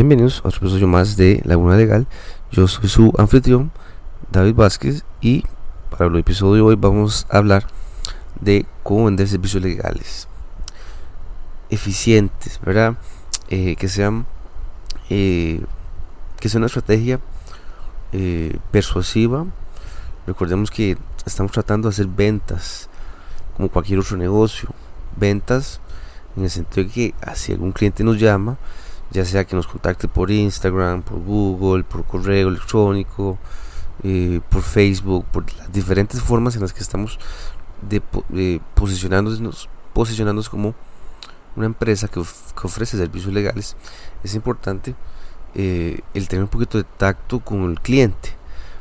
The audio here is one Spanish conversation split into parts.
Bienvenidos a otro episodio más de Laguna Legal. Yo soy su anfitrión, David Vázquez, y para el episodio de hoy vamos a hablar de cómo vender servicios legales eficientes, ¿verdad? Eh, que sean eh, que sea una estrategia eh, persuasiva. Recordemos que estamos tratando de hacer ventas como cualquier otro negocio. Ventas en el sentido de que ah, si algún cliente nos llama, ya sea que nos contacte por Instagram, por Google, por correo electrónico, eh, por Facebook, por las diferentes formas en las que estamos de, posicionándonos, posicionándonos como una empresa que, ofrece servicios legales, es importante eh, el tener un poquito de tacto con el cliente,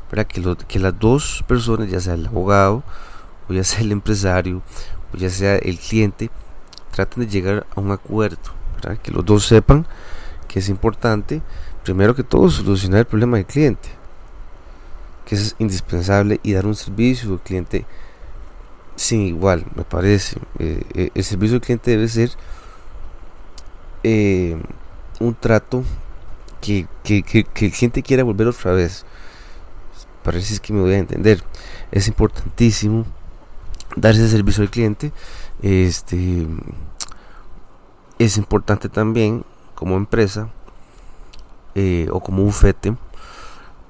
para que, las dos personas, ya sea el abogado, o ya sea el empresario, o ya sea el cliente, traten de llegar a un acuerdo, que los dos sepan que es importante, primero que todo, solucionar el problema del cliente, que es indispensable, y dar un servicio al cliente sin igual, me parece. Eh, eh, el servicio al cliente debe ser eh, un trato que, que, que, el cliente quiera volver otra vez. Parece que me voy a entender. Es importantísimo dar ese servicio al cliente. Este es importante también como empresa eh, o como bufete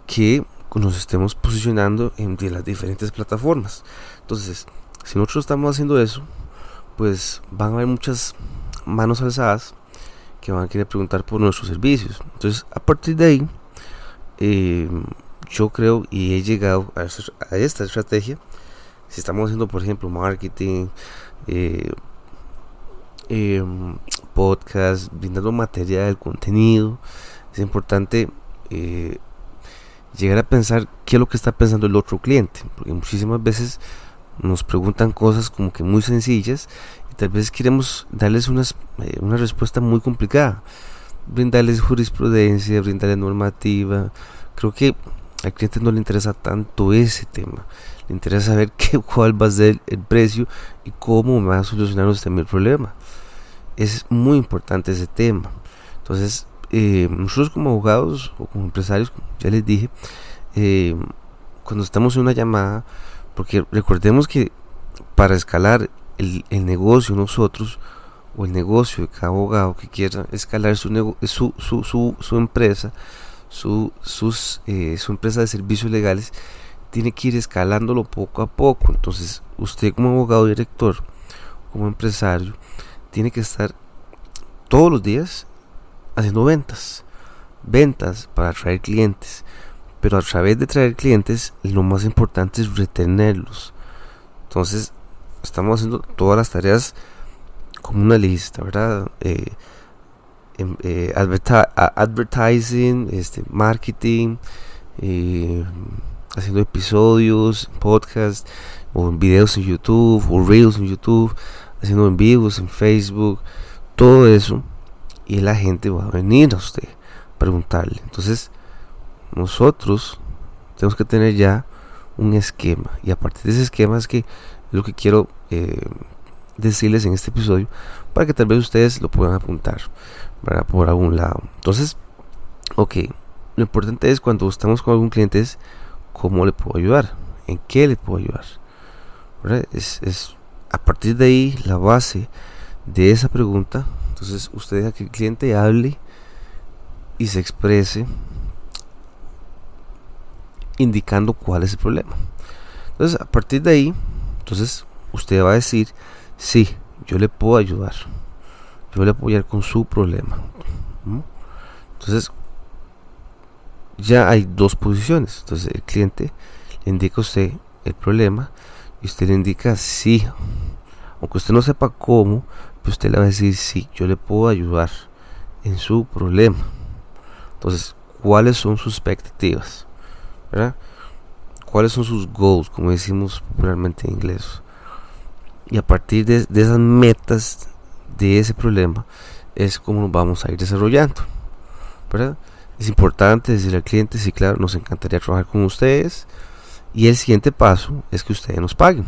que nos estemos posicionando en las diferentes plataformas. Entonces, si nosotros estamos haciendo eso, pues van a haber muchas manos alzadas que van a querer preguntar por nuestros servicios. Entonces, a partir de ahí, eh, yo creo y he llegado a, esta estrategia. Si estamos haciendo, por ejemplo, marketing, eh, Em, podcast, brindando material, contenido. Es importante eh, llegar a pensar qué es lo que está pensando el otro cliente, porque muchísimas veces nos preguntan cosas como que muy sencillas y tal vez queremos darles unas, eh, una respuesta muy complicada, brindarles jurisprudencia, brindarles normativa. Creo que al cliente no le interesa tanto ese tema, le interesa saber qué, cuál va a ser el precio y cómo va a solucionar usted el problema es muy importante ese tema. Entonces, eh, nosotros como abogados o como empresarios, ya les dije, eh, cuando estamos en una llamada, porque recordemos que para escalar el, negocio nosotros, o el negocio de cada abogado que quiera escalar su, su, su, su, empresa, su, sus, eh, su empresa de servicios legales, tiene que ir escalándolo poco a poco. Entonces, usted como abogado director, como empresario, tiene que estar todos los días haciendo ventas. Ventas para atraer clientes. Pero a través de traer clientes, lo más importante es retenerlos. Entonces, estamos haciendo todas las tareas como una lista, ¿verdad? Eh, em, eh, advertising, este, marketing, eh, haciendo episodios, podcast, o videos en YouTube, o reels en YouTube, haciendo en vivos en Facebook, todo eso, y la gente va a venir a usted a preguntarle. Entonces, nosotros tenemos que tener ya un esquema, y a partir de ese esquema es que lo que quiero eh, decirles en este episodio, para que tal vez ustedes lo puedan apuntar por algún lado. Entonces, ok, lo importante es cuando estamos con algún cliente es cómo le puedo ayudar, en qué le puedo ayudar. Es a partir de ahí, la base de esa pregunta, entonces usted deja que el cliente hable y se exprese indicando cuál es el problema. Entonces, a partir de ahí, entonces usted va a decir, sí, yo le puedo ayudar. Yo le ayudar con su problema. Entonces, ya hay dos posiciones. Entonces, el cliente le indica a usted el problema y usted le indica sí, aunque usted no sepa cómo, pues usted le va a decir sí, yo le puedo ayudar en su problema. Entonces, ¿cuáles son sus expectativas? ¿Cuáles son sus goals, como decimos popularmente en inglés? Y a partir de, esas metas de ese problema es como nos vamos a ir desarrollando. Es importante decirle al cliente, sí, claro, nos encantaría trabajar con ustedes y el siguiente paso es que ustedes nos paguen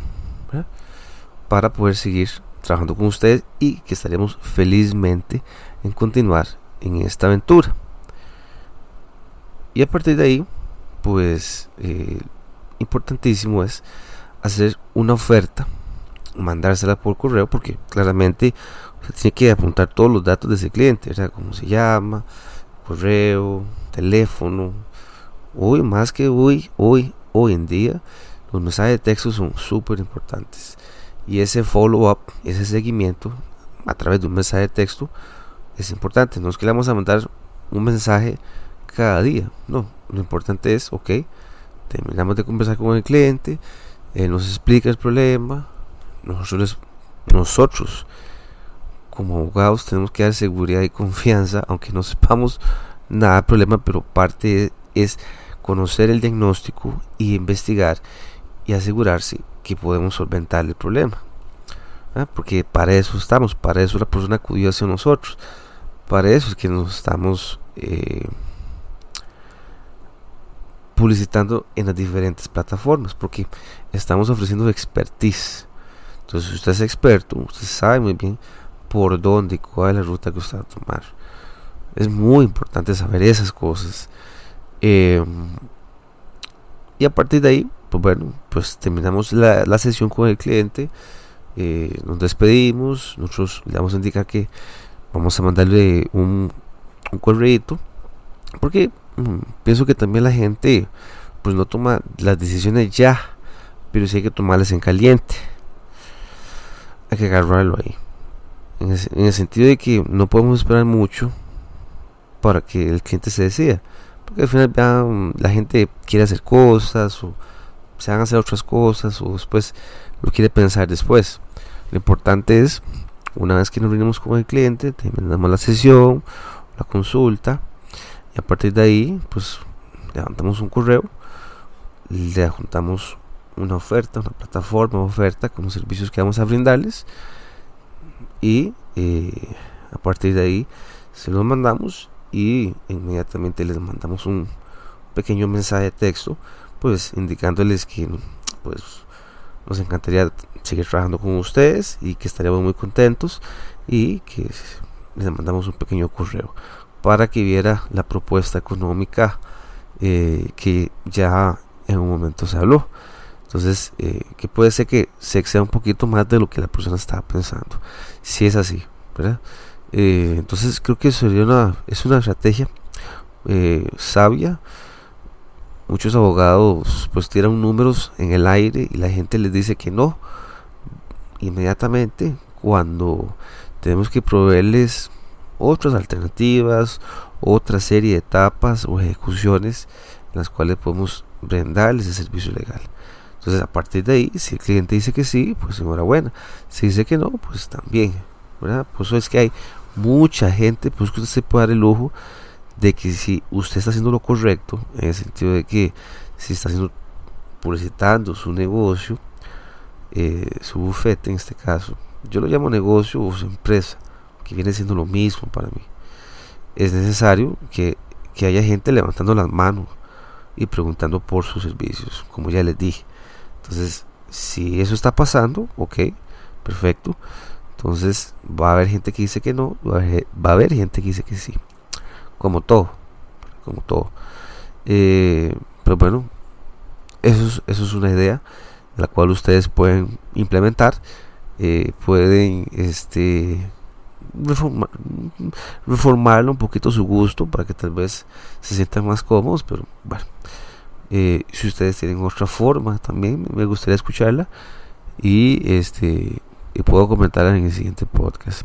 para poder seguir trabajando con ustedes y que estaremos felizmente en continuar en esta aventura. y a partir de ahí, pues eh, importantísimo es hacer una oferta, mandársela por correo, porque claramente se tiene que apuntar todos los datos de ese cliente, sea Cómo se llama, correo, teléfono. Hoy, más que hoy, hoy, hoy en día, los mensajes de texto son súper importantes. Y ese follow-up, ese seguimiento a través de un mensaje de texto es importante. No es que le vamos a mandar un mensaje cada día. No, lo importante es, ok, terminamos de conversar con el cliente, él nos explica el problema, nosotros, nosotros como abogados tenemos que dar seguridad y confianza, aunque no sepamos nada del problema, pero parte es conocer el diagnóstico y investigar y asegurarse que podemos solventar el problema. ¿ah? Porque para eso estamos, para eso la persona acudió hacia nosotros, para eso es que nos estamos eh, publicitando en las diferentes plataformas, porque estamos ofreciendo expertise. Entonces, si usted es experto, usted sabe muy bien por dónde y cuál es la ruta que usted va a tomar. Es muy importante saber esas cosas. Em, y a partir de ahí, pues bueno, pues terminamos la, sesión con el cliente, eh, nos despedimos, nosotros le vamos a indicar que vamos a mandarle un, un correo, porque mm, pienso que también la gente pues no toma las decisiones ya, pero sí hay que tomarlas en caliente. Hay que agarrarlo ahí. En el sentido de que no podemos esperar mucho para que el cliente se decida. Porque al final la gente quiere hacer cosas o se van a hacer otras cosas o después lo quiere pensar después. Lo importante es, una vez que nos reunimos con el cliente, terminamos la sesión, la consulta y a partir de ahí, pues levantamos un correo, le adjuntamos una oferta, una plataforma, una oferta con los servicios que vamos a brindarles y eh, a partir de ahí se los mandamos y inmediatamente les mandamos un pequeño mensaje de texto pues indicándoles que pues nos encantaría seguir trabajando con ustedes y que estaríamos muy contentos y que les mandamos un pequeño correo para que viera la propuesta económica eh, que ya en un momento se habló entonces eh, que puede ser que se exceda un poquito más de lo que la persona estaba pensando si es así ¿verdad? Eh, entonces creo que sería una, es una estrategia eh, sabia. Muchos abogados pues tiran números en el aire y la gente les dice que no. Inmediatamente cuando tenemos que proveerles otras alternativas, otra serie de etapas o ejecuciones en las cuales podemos brindarles el servicio legal. Entonces a partir de ahí, si el cliente dice que sí, pues enhorabuena. Si dice que no, pues también. ¿verdad? Por eso es que hay mucha gente, pues que usted se puede dar el lujo de que si usted está haciendo lo correcto, en el sentido de que si está haciendo publicitando su negocio, eh, su bufete en este caso, yo lo llamo negocio o su empresa, que viene siendo lo mismo para mí. Es necesario que, que haya gente levantando las manos y preguntando por sus servicios, como ya les dije. Entonces, si eso está pasando, ok, perfecto. Entonces va a haber gente que dice que no, va a haber, gente que dice que sí. Como todo, como todo. Eh, pero bueno, eso es, eso es una idea la cual ustedes pueden implementar. Eh, pueden este reformarlo un poquito su gusto para que tal vez se sientan más cómodos pero bueno eh, si ustedes tienen otra forma también me gustaría escucharla y este y puedo comentar en el siguiente podcast.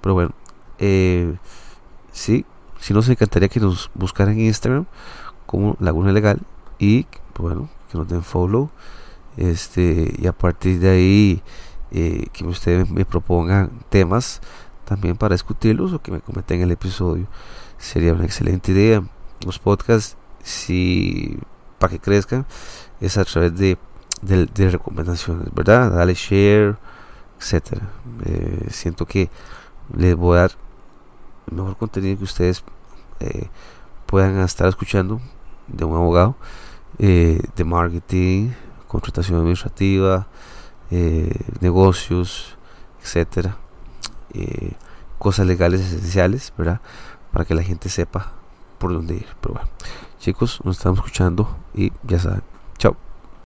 Pero bueno, eh, sí, si nos encantaría que nos buscaran en Instagram como Laguna Legal y bueno, que nos den follow. Este, y a partir de ahí, eh, que ustedes me propongan temas también para discutirlos o que me comenten el episodio. Sería una excelente idea. Los podcasts, si para que crezcan, es a través de, de recomendaciones, ¿verdad? Dale share etcétera. Eh, siento que les voy a dar el mejor contenido que ustedes eh, puedan estar escuchando de un abogado eh, de marketing, contratación administrativa, negocios, etcétera. cosas legales esenciales, ¿verdad? Para que la gente sepa por dónde ir. Pero bueno, Chicos, nos estamos escuchando y ya saben.